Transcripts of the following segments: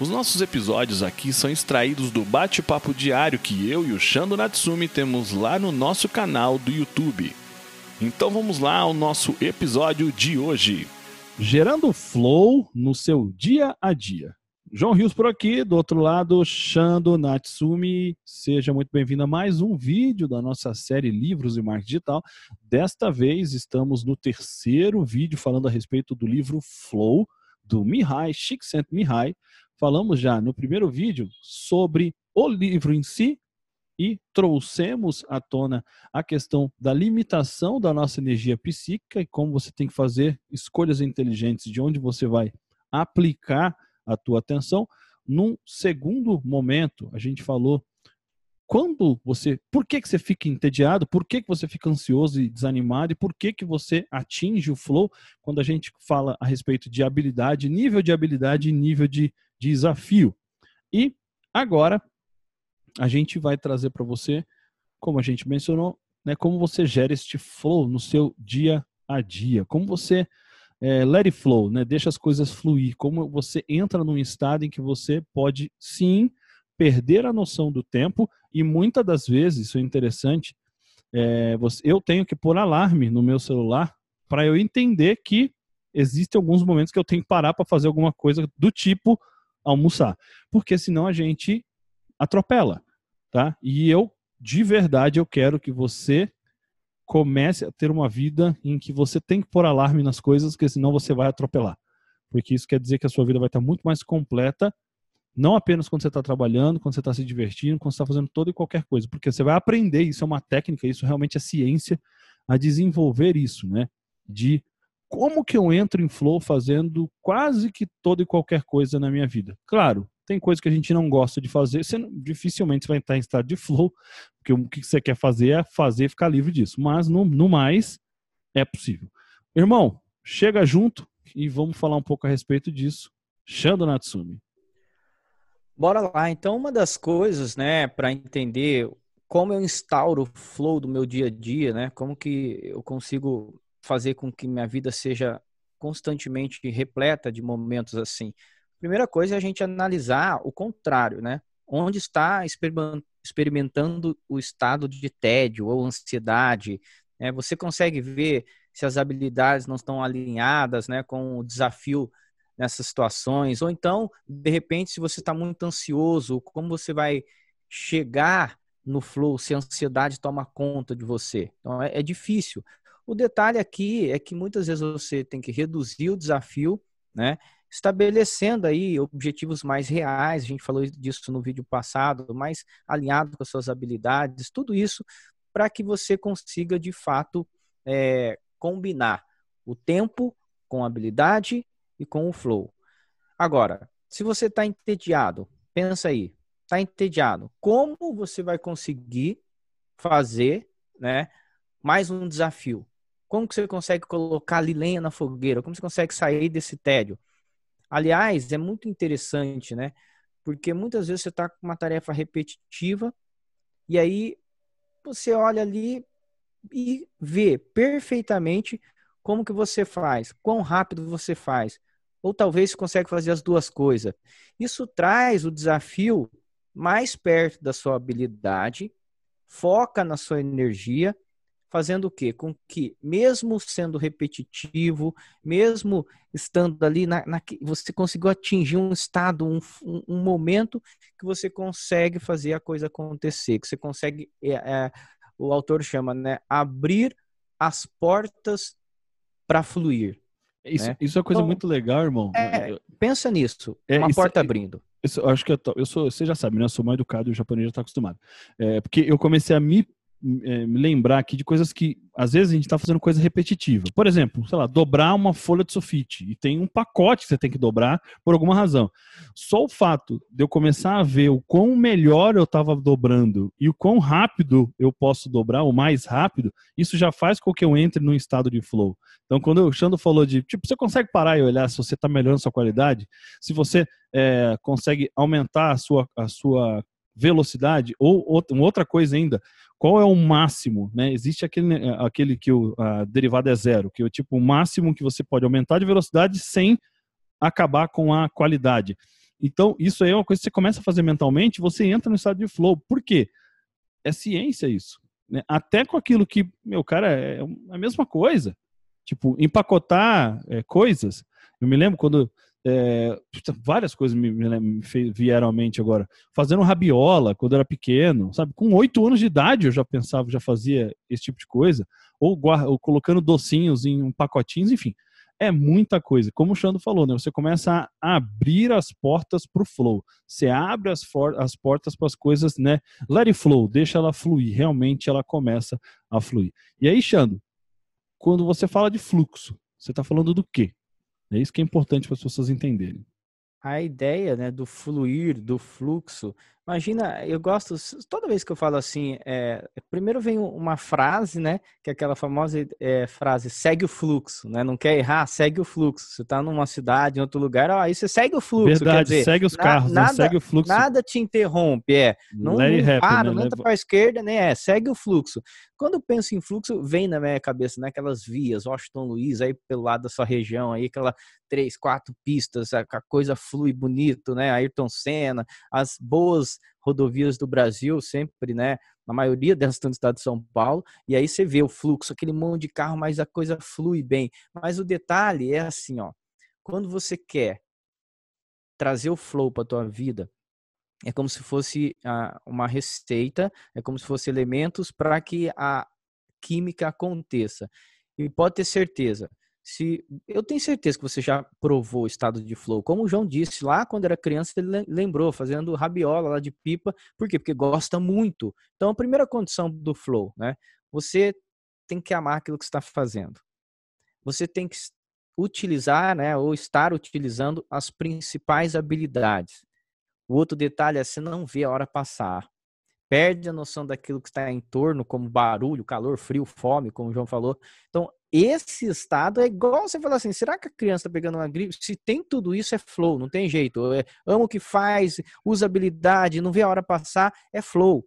Os nossos episódios aqui são extraídos do bate-papo diário que eu e o Shando Natsumi temos lá no nosso canal do YouTube. Então vamos lá ao nosso episódio de hoje. Gerando flow no seu dia a dia. João Rios por aqui, do outro lado, Shando Natsumi. Seja muito bem-vindo a mais um vídeo da nossa série Livros e Marketing Digital. Desta vez estamos no terceiro vídeo falando a respeito do livro Flow, do Mihai Csikszentmihalyi, falamos já no primeiro vídeo sobre o livro em si e trouxemos à tona a questão da limitação da nossa energia psíquica e como você tem que fazer escolhas inteligentes de onde você vai aplicar a tua atenção. Num segundo momento, a gente falou quando você, por que, que você fica entediado, por que, que você fica ansioso e desanimado e por que, que você atinge o flow quando a gente fala a respeito de habilidade, nível de habilidade e nível de desafio. E agora a gente vai trazer para você, como a gente mencionou, né, como você gera este flow no seu dia a dia, como você é, let it flow, né, deixa as coisas fluir, como você entra num estado em que você pode sim perder a noção do tempo e muitas das vezes, isso é interessante, é, você, eu tenho que pôr alarme no meu celular para eu entender que existem alguns momentos que eu tenho que parar para fazer alguma coisa do tipo almoçar, porque senão a gente atropela, tá? E eu de verdade eu quero que você comece a ter uma vida em que você tem que pôr alarme nas coisas, porque senão você vai atropelar. Porque isso quer dizer que a sua vida vai estar muito mais completa, não apenas quando você está trabalhando, quando você está se divertindo, quando você está fazendo toda e qualquer coisa, porque você vai aprender, isso é uma técnica, isso realmente é ciência, a desenvolver isso, né? De como que eu entro em flow fazendo quase que toda e qualquer coisa na minha vida? Claro, tem coisas que a gente não gosta de fazer, você dificilmente vai estar em estado de flow, porque o que você quer fazer é fazer e ficar livre disso. Mas no, no mais, é possível. Irmão, chega junto e vamos falar um pouco a respeito disso. Shando Natsumi. Bora lá. Então, uma das coisas, né, para entender como eu instauro o flow do meu dia a dia, né, como que eu consigo fazer com que minha vida seja constantemente repleta de momentos assim? Primeira coisa é a gente analisar o contrário, né? Onde está experimentando o estado de tédio ou ansiedade? Né? Você consegue ver se as habilidades não estão alinhadas né, com o desafio nessas situações? Ou então, de repente, se você está muito ansioso, como você vai chegar no flow se a ansiedade toma conta de você? Então, é, é difícil. O detalhe aqui é que muitas vezes você tem que reduzir o desafio, né? Estabelecendo aí objetivos mais reais, a gente falou disso no vídeo passado, mais alinhado com as suas habilidades, tudo isso para que você consiga de fato é, combinar o tempo com a habilidade e com o flow. Agora, se você está entediado, pensa aí, está entediado, como você vai conseguir fazer, né, mais um desafio? Como que você consegue colocar ali lenha na fogueira? Como você consegue sair desse tédio? Aliás, é muito interessante, né? Porque muitas vezes você está com uma tarefa repetitiva e aí você olha ali e vê perfeitamente como que você faz, quão rápido você faz, ou talvez consegue fazer as duas coisas. Isso traz o desafio mais perto da sua habilidade, foca na sua energia fazendo o quê? Com que, mesmo sendo repetitivo, mesmo estando ali, na, na você conseguiu atingir um estado, um, um, momento que você consegue fazer a coisa acontecer, que você consegue, é, é, o autor chama, né, abrir as portas para fluir. Isso, né? isso é uma coisa então, muito legal, irmão. É, pensa nisso, é, uma porta é abrindo. Isso, acho que eu, eu, sou, você já sabe, né? Eu sou mal educado e o japonês já está acostumado. É, porque eu comecei a me é, me lembrar aqui de coisas que às vezes a gente está fazendo coisa repetitiva. Por exemplo, sei lá, dobrar uma folha de sulfite e tem um pacote que você tem que dobrar por alguma razão. Só o fato de eu começar a ver o quão melhor eu estava dobrando e o quão rápido eu posso dobrar, o mais rápido, isso já faz com que eu entre num estado de flow. Então, quando o Xando falou de, tipo, você consegue parar e olhar se você está melhorando sua qualidade, se você é, consegue aumentar a sua, a sua velocidade, ou outra coisa ainda, qual é o máximo, né? Existe aquele, aquele que o a derivada é zero, que é o tipo o máximo que você pode aumentar de velocidade sem acabar com a qualidade. Então, isso aí é uma coisa que você começa a fazer mentalmente, você entra no estado de flow. Por quê? É ciência isso. Né? Até com aquilo que, meu, cara, é a mesma coisa. Tipo, empacotar é, coisas. Eu me lembro quando é, várias coisas me, me, vieram à mente agora. Fazendo rabiola quando era pequeno, sabe? Com oito anos de idade eu já pensava, já fazia esse tipo de coisa. Ou, ou colocando docinhos em um pacotinhos, enfim. É muita coisa. Como o Xando falou, né? Você começa a abrir as portas para o flow. Você abre as, as portas para as coisas, né? Let it flow, deixa ela fluir. Realmente ela começa a fluir. E aí, Xando, quando você fala de fluxo, você está falando do quê? É isso que é importante para as pessoas entenderem. A ideia né, do fluir, do fluxo, Imagina, eu gosto, toda vez que eu falo assim, é, primeiro vem uma frase, né? Que é aquela famosa é, frase, segue o fluxo, né? Não quer errar, segue o fluxo. Você está numa cidade, em outro lugar, ó, aí você segue o fluxo. Verdade, dizer, segue os carros, nada, segue o fluxo. Nada te interrompe, é. Não, não happen, para, né? não anda para a esquerda, nem é, segue o fluxo. Quando eu penso em fluxo, vem na minha cabeça, né? Aquelas vias, Washington Luiz, aí pelo lado da sua região, aí aquela três, quatro pistas, a, a coisa flui bonito, né? Ayrton Senna, as boas rodovias do Brasil, sempre, né? Na maioria delas estão no estado de São Paulo, e aí você vê o fluxo, aquele monte de carro, mas a coisa flui bem. Mas o detalhe é assim, ó, quando você quer trazer o flow para tua vida, é como se fosse ah, uma receita, é como se fosse elementos para que a química aconteça. E pode ter certeza, se eu tenho certeza que você já provou o estado de flow. Como o João disse, lá quando era criança, ele lembrou, fazendo rabiola lá de pipa. Por quê? Porque gosta muito. Então, a primeira condição do flow, né? Você tem que amar aquilo que está fazendo. Você tem que utilizar, né, ou estar utilizando as principais habilidades. O outro detalhe é você não vê a hora passar. Perde a noção daquilo que está em torno, como barulho, calor, frio, fome, como o João falou. Então, esse estado é igual você falar assim: será que a criança está pegando uma gripe? Se tem tudo isso, é flow, não tem jeito. É, o que faz, usabilidade, não vê a hora passar, é flow.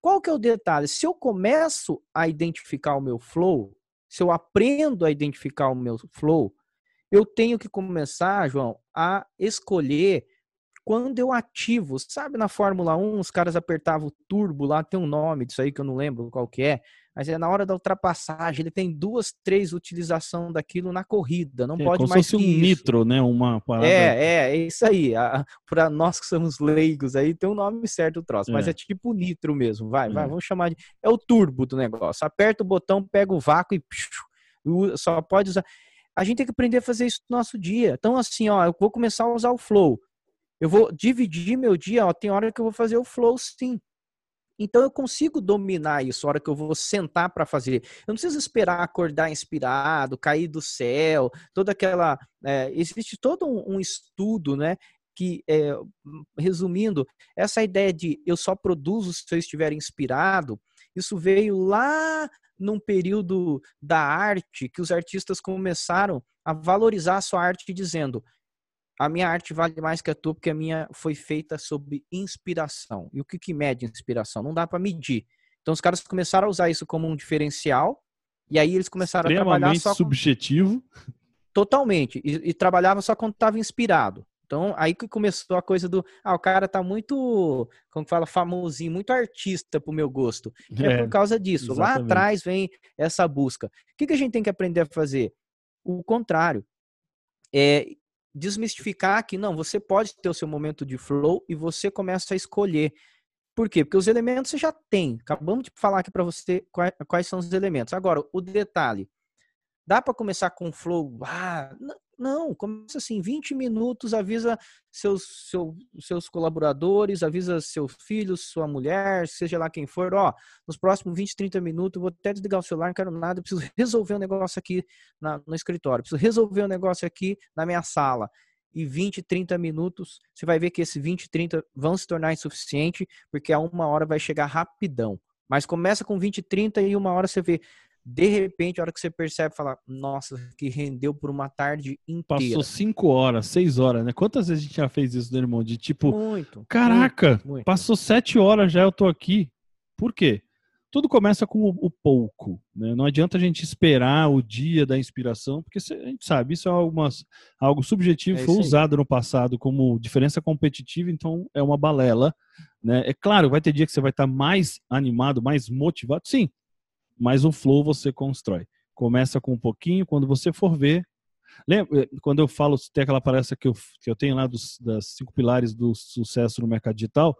Qual que é o detalhe? Se eu começo a identificar o meu flow, se eu aprendo a identificar o meu flow, eu tenho que começar, João, a escolher quando eu ativo. Sabe na Fórmula 1, os caras apertavam o turbo lá, tem um nome disso aí que eu não lembro qual que é mas é na hora da ultrapassagem, ele tem duas, três utilização daquilo na corrida, não é, pode como mais se fosse um isso. nitro, né, uma parada... É, é, é isso aí, para nós que somos leigos aí, tem um nome certo o troço, é. mas é tipo nitro mesmo, vai, vai, é. vamos chamar de... É o turbo do negócio, aperta o botão, pega o vácuo e só pode usar... A gente tem que aprender a fazer isso no nosso dia. Então, assim, ó, eu vou começar a usar o flow. Eu vou dividir meu dia, ó, tem hora que eu vou fazer o flow sim. Então eu consigo dominar isso a hora que eu vou sentar para fazer. Eu não preciso esperar acordar inspirado, cair do céu, toda aquela. É, existe todo um, um, estudo, né? Que, é, resumindo, essa ideia de eu só produzo se eu estiver inspirado, isso veio lá num período da arte que os artistas começaram a valorizar a sua arte dizendo a minha arte vale mais que a tua porque a minha foi feita sob inspiração. E o que, que mede inspiração? Não dá para medir. Então os caras começaram a usar isso como um diferencial e aí eles começaram a trabalhar só subjetivo. Totalmente. E, e trabalhava só quando estava inspirado. Então, aí que começou a coisa do. Ah, o cara tá muito, como que fala, famosinho, muito artista pro meu gosto. É, é por causa disso. Exatamente. Lá atrás vem essa busca. O que, que a gente tem que aprender a fazer? O contrário. É desmistificar que não, você pode ter o seu momento de flow e você começa a escolher. Por quê? Porque os elementos você já tem. Acabamos de falar aqui para você quais, são os elementos. Agora, o detalhe. Dá para começar com flow? Ah, Não, começa assim, 20 minutos, avisa seus, seu, seus colaboradores, avisa seus filhos, sua mulher, seja lá quem for, ó, nos próximos 20, 30 minutos, vou até desligar o celular, não quero nada, preciso resolver um negócio aqui na, no escritório, preciso resolver um negócio aqui na minha sala. E 20, 30 minutos, você vai ver que esses 20, 30 vão se tornar insuficiente, porque a uma hora vai chegar rapidão. Mas começa com 20, 30 e uma hora você vê de repente, a hora que você percebe, fala, nossa, que rendeu por uma tarde inteira. Passou cinco horas, seis horas, né? Quantas vezes a gente já fez isso, né, irmão? De tipo, muito, caraca, muito, muito. passou sete horas já, eu tô aqui. Por quê? Tudo começa com o, o pouco, né? Não adianta a gente esperar o dia da inspiração, porque a gente sabe, isso é algumas, algo subjetivo, é foi usado no passado como diferença competitiva, então é uma balela, né? É claro, vai ter dia que você vai estar mais animado, mais motivado, sim, mas o flow você constrói. Começa com um pouquinho, quando você for ver. Lembra, eh, quando eu falo, tem aquela palestra que eu, que eu tenho lá dos das cinco pilares do sucesso no mercado digital,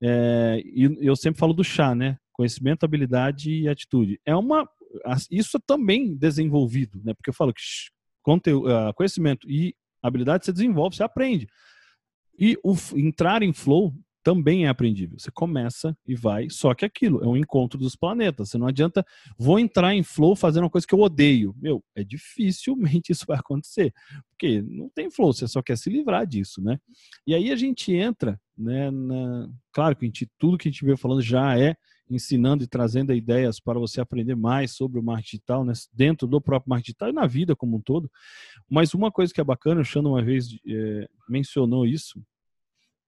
é, e eu sempre falo do chá, né? Conhecimento, habilidade e atitude. É uma. Isso é também desenvolvido, né? Porque eu falo que conteúdo, ah, conhecimento e habilidade você desenvolve, você aprende. E o, entrar em flow também é aprendível. Você começa e vai, só que aquilo é um encontro dos planetas. Você não adianta, vou entrar em flow fazendo uma coisa que eu odeio. Meu, é dificilmente isso vai acontecer, porque não tem flow, você só quer se livrar disso, né? E aí a gente entra, né, na... claro que gente, tudo que a gente veio falando já é ensinando e trazendo ideias para você aprender mais sobre o marketing digital, né, dentro do próprio marketing digital e na vida como um todo. Mas uma coisa que é bacana, o Xano uma vez é, mencionou isso,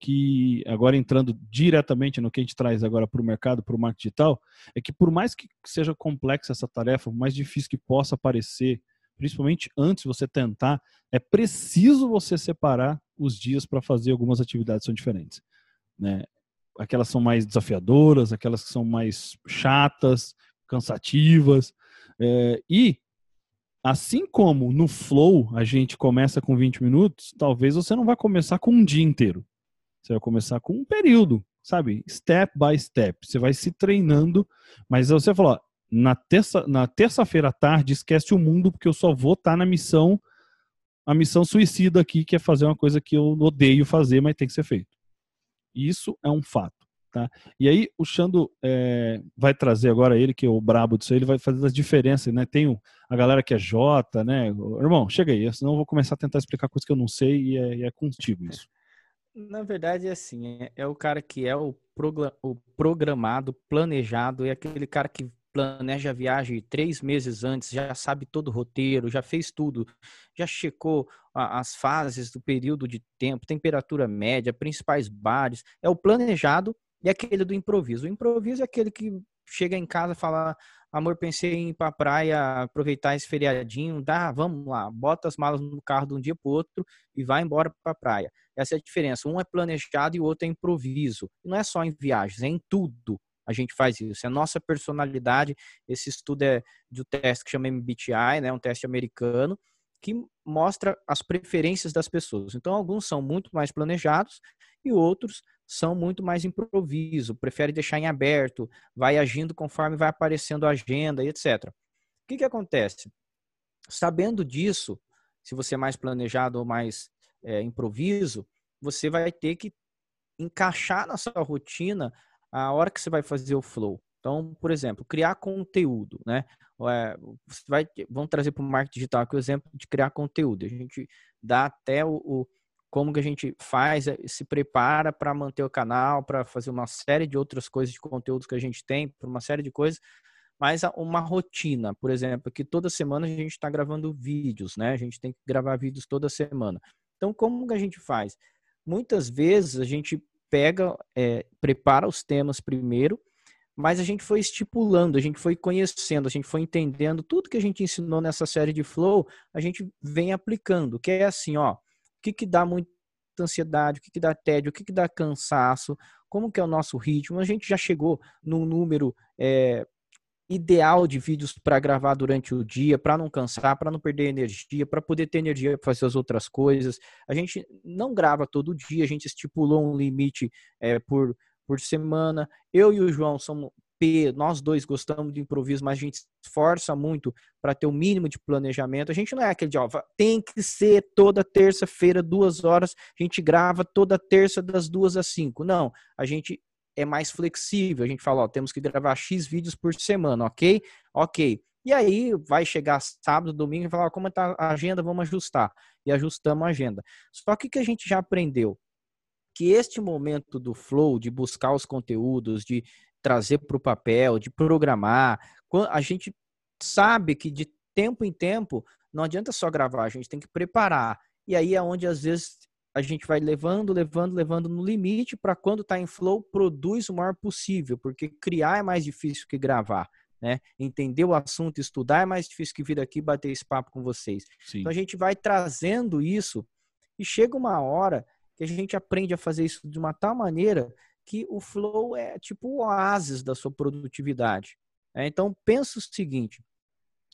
que agora entrando diretamente no que a gente traz agora para o mercado, para o marketing digital, é que por mais que seja complexa essa tarefa, mais difícil que possa parecer, principalmente antes você tentar, é preciso você separar os dias para fazer algumas atividades que são diferentes. Né? Aquelas são mais desafiadoras, aquelas que são mais chatas, cansativas. É, e assim como no flow a gente começa com 20 minutos, talvez você não vai começar com um dia inteiro. Você vai começar com um período, sabe? Step by step. Você vai se treinando, mas você falou, na terça na terça-feira à tarde esquece o mundo porque eu só vou estar tá na missão a missão suicida aqui, que é fazer uma coisa que eu odeio fazer, mas tem que ser feito. Isso é um fato. Tá? E aí o Xando é, vai trazer agora ele, que é o brabo disso aí, ele vai fazer as diferenças, né? Tem a galera que é J, né? Irmão, chega aí, senão eu vou começar a tentar explicar coisas que eu não sei e é, é contigo isso. Na verdade, é assim, é, é o cara que é o, o programado, planejado, é aquele cara que planeja a viagem três meses antes, já sabe todo o roteiro, já fez tudo, já checou as fases do período de tempo, temperatura média, principais bares. É o planejado e aquele do improviso. O improviso é aquele que chega em casa e fala: Amor, pensei em ir pra praia, aproveitar esse feriadinho, dá, vamos lá, bota as malas no carro de um dia pro outro e vai embora pra praia. Essa é a diferença. Um é planejado e o outro é improviso. Não é só em viagens, é em tudo a gente faz isso. É a nossa personalidade. Esse estudo é do teste que chama MBTI, né, um teste americano, que mostra as preferências das pessoas. Então, alguns são muito mais planejados e outros são muito mais improviso, prefere deixar em aberto, vai agindo conforme vai aparecendo a agenda e etc. O que, que acontece? Sabendo disso, se você é mais planejado ou mais é, improviso, você vai ter que encaixar na sua rotina a hora que você vai fazer o flow. Então, por exemplo, criar conteúdo, né? É, você vai, vamos trazer para o marketing digital aqui o exemplo de criar conteúdo. A gente dá até o, o como que a gente faz, eh, se prepara para manter o canal, para fazer uma série de outras coisas de conteúdos que a gente tem, para uma série de coisas, mas uma rotina, por exemplo, que toda semana a gente está gravando vídeos, né? A gente tem que gravar vídeos toda semana. Então, como que a gente faz? Muitas vezes a gente pega, é, prepara os temas primeiro, mas a gente foi estipulando, a gente foi conhecendo, a gente foi entendendo tudo que a gente ensinou nessa série de flow, a gente vem aplicando, que é assim, ó, o que, que dá muita ansiedade, o que, que dá tédio, o que, que dá cansaço, como que é o nosso ritmo. A gente já chegou num número é, ideal de vídeos para gravar durante o dia, para não cansar, para não perder energia, para poder ter energia para fazer as outras coisas. A gente não grava todo dia, a gente estipulou um limite é, por, por semana. Eu e o João somos P, nós dois gostamos de improviso, mas a gente esforça muito para ter o mínimo de planejamento. A gente não é aquele de, ó, tem que ser toda terça-feira, duas horas, a gente grava toda terça das duas às cinco. Não, a gente é mais flexível. A gente fala, ó, temos que gravar X vídeos por semana, ok? Ok. E aí vai chegar sábado, domingo e falar, como está a agenda, vamos ajustar. E ajustamos a agenda. Só que o que a gente já aprendeu? Que este momento do flow, de buscar os conteúdos, de trazer para o papel, de programar, a gente sabe que de tempo em tempo não adianta só gravar, a gente tem que preparar. E aí é onde às vezes a gente vai levando, levando, levando no limite para quando está em flow, produz o maior possível, porque criar é mais difícil que gravar. Né? Entender o assunto, estudar é mais difícil que vir aqui bater esse papo com vocês. Sim. Então a gente vai trazendo isso e chega uma hora que a gente aprende a fazer isso de uma tal maneira que o flow é tipo o oásis da sua produtividade. Né? Então pensa o seguinte: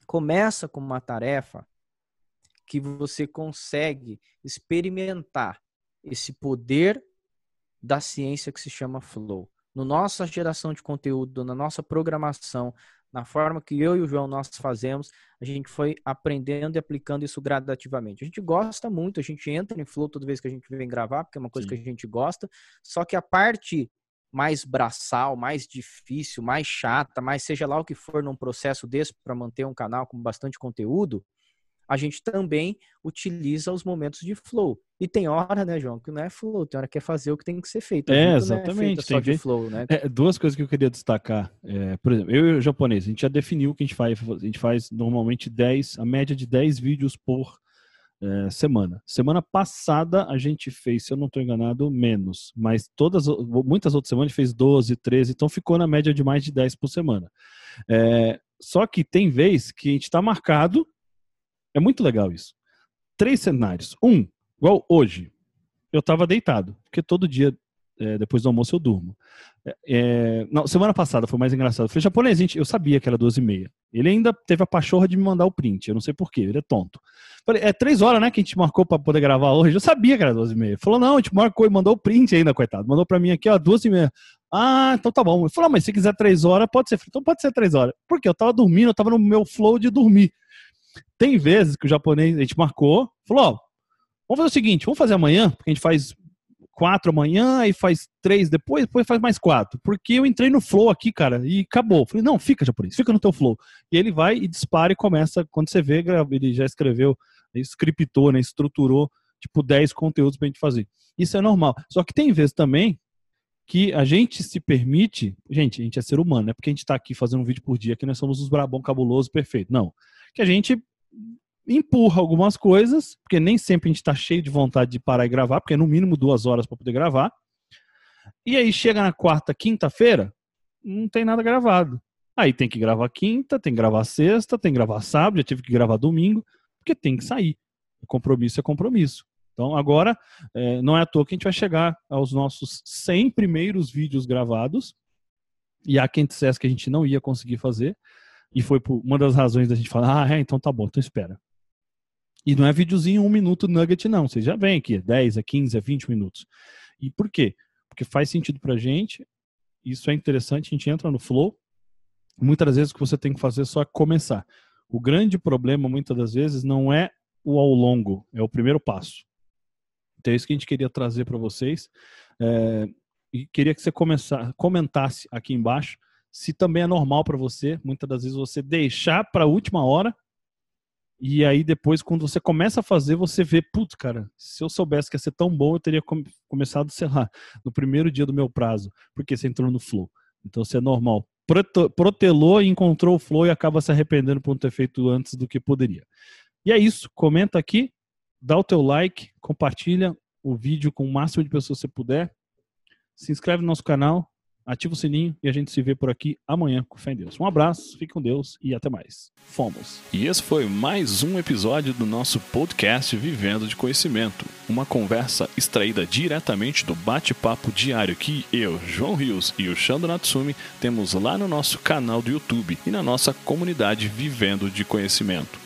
começa com uma tarefa que você consegue experimentar esse poder da ciência que se chama flow. No nossa geração de conteúdo, na nossa programação, na forma que eu e o João nós fazemos, a gente foi aprendendo e aplicando isso gradativamente. A gente gosta muito, a gente entra em flow toda vez que a gente vem gravar, porque é uma coisa Sim. que a gente gosta, só que a parte mais braçal, mais difícil, mais chata, mais seja lá o que for num processo desse para manter um canal com bastante conteúdo, a gente também utiliza os momentos de flow. E tem hora, né, João, que não é flow, tem hora que é fazer o que tem que ser feito. É, exatamente. É só de flow, né? É, duas coisas que eu queria destacar. É, por exemplo, eu e o japonês, a gente já definiu que a gente faz. A gente faz normalmente 10, a média de 10 vídeos por é, semana. Semana passada a gente fez, se eu não estou enganado, menos. Mas todas, muitas outras semanas a gente fez 12, 13, então ficou na média de mais de 10 por semana. É, só que tem vez que a gente está marcado é muito legal isso. Três cenários. Um, igual hoje, eu estava deitado, porque todo dia, é, depois do almoço, eu durmo. É, é, não, semana passada foi mais engraçado. Eu falei, japonês, gente, eu sabia que era 12 e meia. Ele ainda teve a pachorra de me mandar o print, eu não sei porquê, ele é tonto. Falei, é três horas, né, que a gente marcou para poder gravar hoje. Eu sabia que era 12 e meia. Falou, não, a gente marcou e mandou o print ainda, coitado. Mandou para mim aqui, ó, 12 e meia. Ah, então tá bom. Ele falou, ah, mas se quiser três horas, pode ser. Então pode ser três horas. Porque eu tava dormindo, eu tava no meu flow de dormir. Tem vezes que o japonês, a gente marcou, falou, ó, vamos fazer o seguinte, vamos fazer amanhã, porque a gente faz quatro amanhã e faz três depois, depois faz mais quatro. Porque eu entrei no flow aqui, cara, e acabou. Falei, não, fica japonês, fica no teu flow. E ele vai e dispara e começa, quando você vê, ele já escreveu, scriptou, né, estruturou, tipo, 10 conteúdos pra gente fazer. Isso é normal. Só que tem vezes também que a gente se permite, gente, a gente é ser humano, não é porque a gente tá aqui fazendo um vídeo por dia que nós somos os brabão cabuloso perfeito. Não. Que a gente empurra algumas coisas, porque nem sempre a gente está cheio de vontade de parar e gravar, porque é no mínimo duas horas para poder gravar. E aí chega na quarta, quinta-feira, não tem nada gravado. Aí tem que gravar quinta, tem que gravar sexta, tem que gravar sábado, já tive que gravar domingo, porque tem que sair. Compromisso é compromisso. Então agora, é, não é à toa que a gente vai chegar aos nossos 100 primeiros vídeos gravados. E há quem dissesse que a gente não ia conseguir fazer. E foi por uma das razões da gente falar, ah, é, então tá bom, então espera. E não é videozinho um minuto nugget, não. Você já vem aqui, 10, a 15, a 20 minutos. E por quê? Porque faz sentido pra gente, isso é interessante, a gente entra no flow. Muitas vezes o que você tem que fazer é só começar. O grande problema, muitas das vezes, não é o ao longo, é o primeiro passo. Então é isso que a gente queria trazer para vocês. É, e queria que você começar, comentasse aqui embaixo se também é normal para você, muitas das vezes, você deixar para a última hora e aí depois, quando você começa a fazer, você vê, putz, cara, se eu soubesse que ia ser tão bom, eu teria come começado, sei lá, no primeiro dia do meu prazo, porque você entrou no flow. Então, isso é normal. protelou e encontrou o flow e acaba se arrependendo por não ter feito antes do que poderia. E é isso. Comenta aqui, dá o teu like, compartilha o vídeo com o máximo de pessoas que você puder. Se inscreve no nosso canal, ativa o sininho e a gente se vê por aqui amanhã com fé em Deus. Um abraço, fique com Deus e até mais. Fomos. E esse foi mais um episódio do nosso podcast Vivendo de Conhecimento, uma conversa extraída diretamente do bate-papo diário que eu, João Rios e o Shando Natsumi temos lá no nosso canal do YouTube e na nossa comunidade Vivendo de Conhecimento.